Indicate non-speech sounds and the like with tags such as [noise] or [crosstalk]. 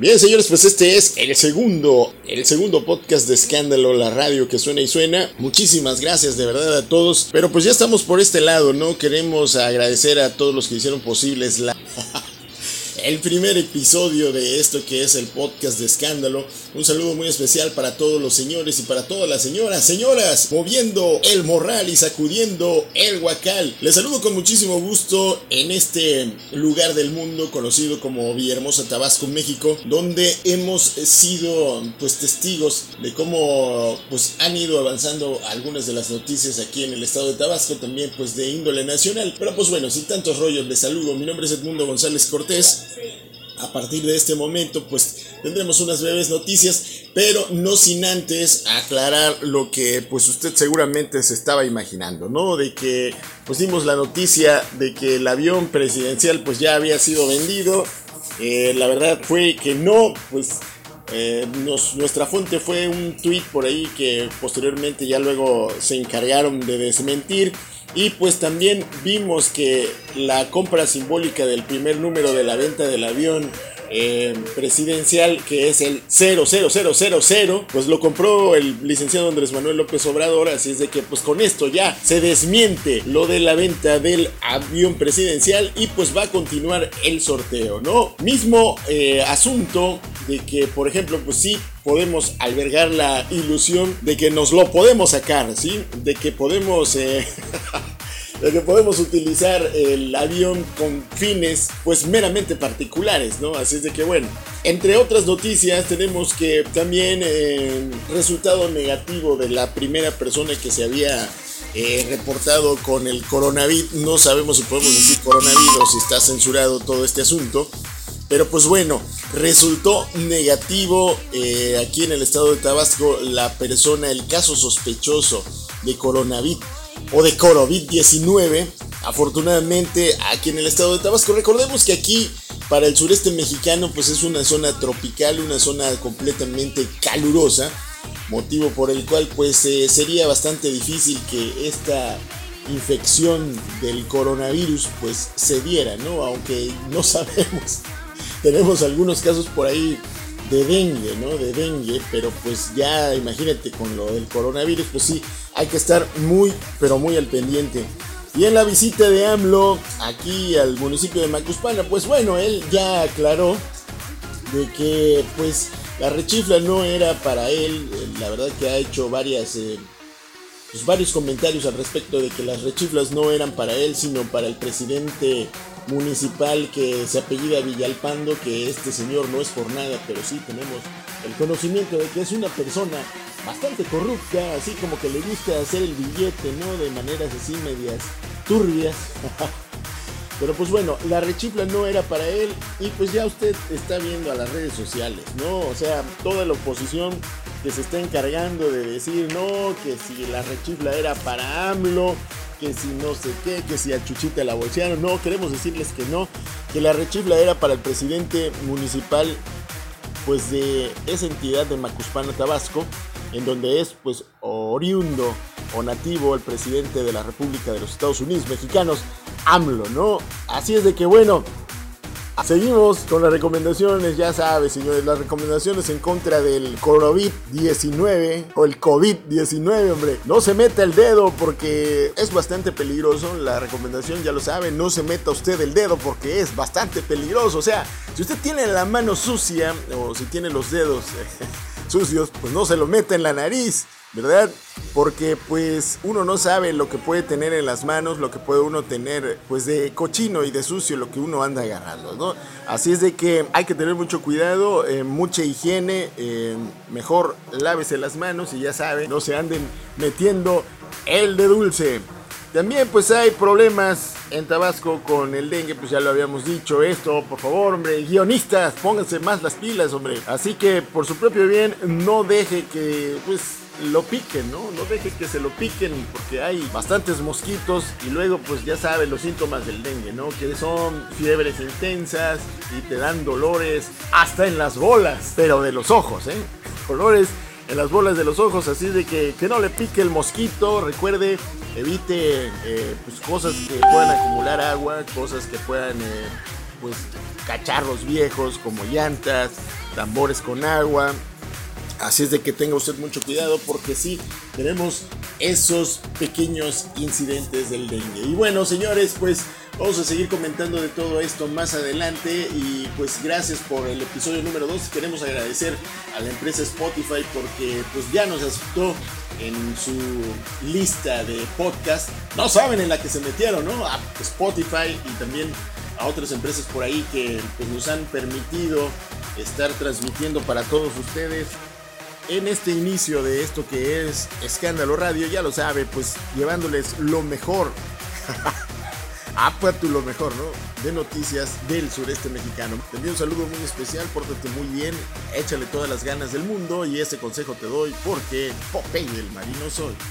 Bien, señores, pues este es el segundo, el segundo podcast de Escándalo, la radio que suena y suena. Muchísimas gracias de verdad a todos. Pero pues ya estamos por este lado, ¿no? Queremos agradecer a todos los que hicieron posibles la... el primer episodio de esto que es el podcast de escándalo. Un saludo muy especial para todos los señores y para todas las señoras. Señoras, moviendo el morral y sacudiendo el guacal. Les saludo con muchísimo gusto en este lugar del mundo conocido como Villahermosa, Tabasco, México, donde hemos sido pues testigos de cómo pues han ido avanzando algunas de las noticias aquí en el estado de Tabasco, también pues de índole nacional. Pero pues bueno, sin tantos rollos, les saludo. Mi nombre es Edmundo González Cortés a partir de este momento pues tendremos unas breves noticias, pero no sin antes aclarar lo que pues usted seguramente se estaba imaginando, ¿no? De que pues dimos la noticia de que el avión presidencial pues ya había sido vendido, eh, la verdad fue que no, pues eh, nuestra fuente fue un tweet por ahí que posteriormente ya luego se encargaron de desmentir. Y pues también vimos que la compra simbólica del primer número de la venta del avión eh, presidencial, que es el 00000, pues lo compró el licenciado Andrés Manuel López Obrador, así es de que pues con esto ya se desmiente lo de la venta del avión presidencial y pues va a continuar el sorteo, ¿no? Mismo eh, asunto de que, por ejemplo, pues sí, podemos albergar la ilusión de que nos lo podemos sacar, ¿sí? De que podemos... Eh, [laughs] de que podemos utilizar el avión con fines pues meramente particulares, ¿no? Así es de que bueno, entre otras noticias tenemos que también eh, resultado negativo de la primera persona que se había eh, reportado con el coronavirus, no sabemos si podemos decir coronavirus, si está censurado todo este asunto, pero pues bueno, resultó negativo eh, aquí en el estado de Tabasco la persona, el caso sospechoso de coronavirus o de COVID-19. Afortunadamente aquí en el estado de Tabasco, recordemos que aquí para el sureste mexicano pues es una zona tropical, una zona completamente calurosa, motivo por el cual pues eh, sería bastante difícil que esta infección del coronavirus pues se diera, ¿no? Aunque no [laughs] sabemos tenemos algunos casos por ahí de dengue, ¿no? De dengue, pero pues ya imagínate con lo del coronavirus, pues sí, hay que estar muy, pero muy al pendiente. Y en la visita de AMLO aquí al municipio de Macuspana, pues bueno, él ya aclaró de que pues la rechifla no era para él, la verdad que ha hecho varias... Eh, pues, varios comentarios al respecto de que las rechiflas no eran para él, sino para el presidente municipal que se apellida Villalpando, que este señor no es por nada, pero sí tenemos el conocimiento de que es una persona bastante corrupta, así como que le gusta hacer el billete, ¿no? De maneras así medias turbias. [laughs] Pero pues bueno, la rechifla no era para él y pues ya usted está viendo a las redes sociales, ¿no? O sea, toda la oposición que se está encargando de decir, no, que si la rechifla era para AMLO, que si no sé qué, que si a Chuchita la bolsearon. No, queremos decirles que no, que la rechifla era para el presidente municipal pues de esa entidad de Macuspana, Tabasco, en donde es pues oriundo o nativo el presidente de la República de los Estados Unidos Mexicanos, AMLO, ¿no? Así es de que bueno, Seguimos con las recomendaciones, ya sabes, señores, las recomendaciones en contra del COVID-19 o el COVID-19, hombre. No se meta el dedo porque es bastante peligroso. La recomendación ya lo sabe, no se meta usted el dedo porque es bastante peligroso. O sea, si usted tiene la mano sucia o si tiene los dedos [laughs] sucios, pues no se lo meta en la nariz. ¿Verdad? Porque pues uno no sabe lo que puede tener en las manos, lo que puede uno tener pues de cochino y de sucio lo que uno anda agarrando, ¿no? Así es de que hay que tener mucho cuidado, eh, mucha higiene, eh, mejor lávese las manos y ya sabe, no se anden metiendo el de dulce. También pues hay problemas en Tabasco con el dengue, pues ya lo habíamos dicho esto, por favor, hombre, guionistas, pónganse más las pilas, hombre. Así que por su propio bien, no deje que pues lo piquen, ¿no? No deje que se lo piquen porque hay bastantes mosquitos y luego pues ya saben los síntomas del dengue, ¿no? Que son fiebres intensas y te dan dolores hasta en las bolas, pero de los ojos, ¿eh? Dolores en las bolas de los ojos, así de que, que no le pique el mosquito, recuerde, evite eh, pues, cosas que puedan acumular agua, cosas que puedan... Eh, pues cacharros viejos como llantas, tambores con agua. Así es de que tenga usted mucho cuidado porque sí, tenemos esos pequeños incidentes del dengue. Y bueno, señores, pues vamos a seguir comentando de todo esto más adelante y pues gracias por el episodio número 2. Queremos agradecer a la empresa Spotify porque pues ya nos aceptó en su lista de podcast. No saben en la que se metieron, ¿no? A Spotify y también a otras empresas por ahí que pues, nos han permitido estar transmitiendo para todos ustedes en este inicio de esto que es Escándalo Radio, ya lo sabe, pues llevándoles lo mejor. [laughs] tú lo mejor, ¿no? De noticias del sureste mexicano. Te envío un saludo muy especial, pórtate muy bien, échale todas las ganas del mundo y ese consejo te doy porque Popeye el marino soy.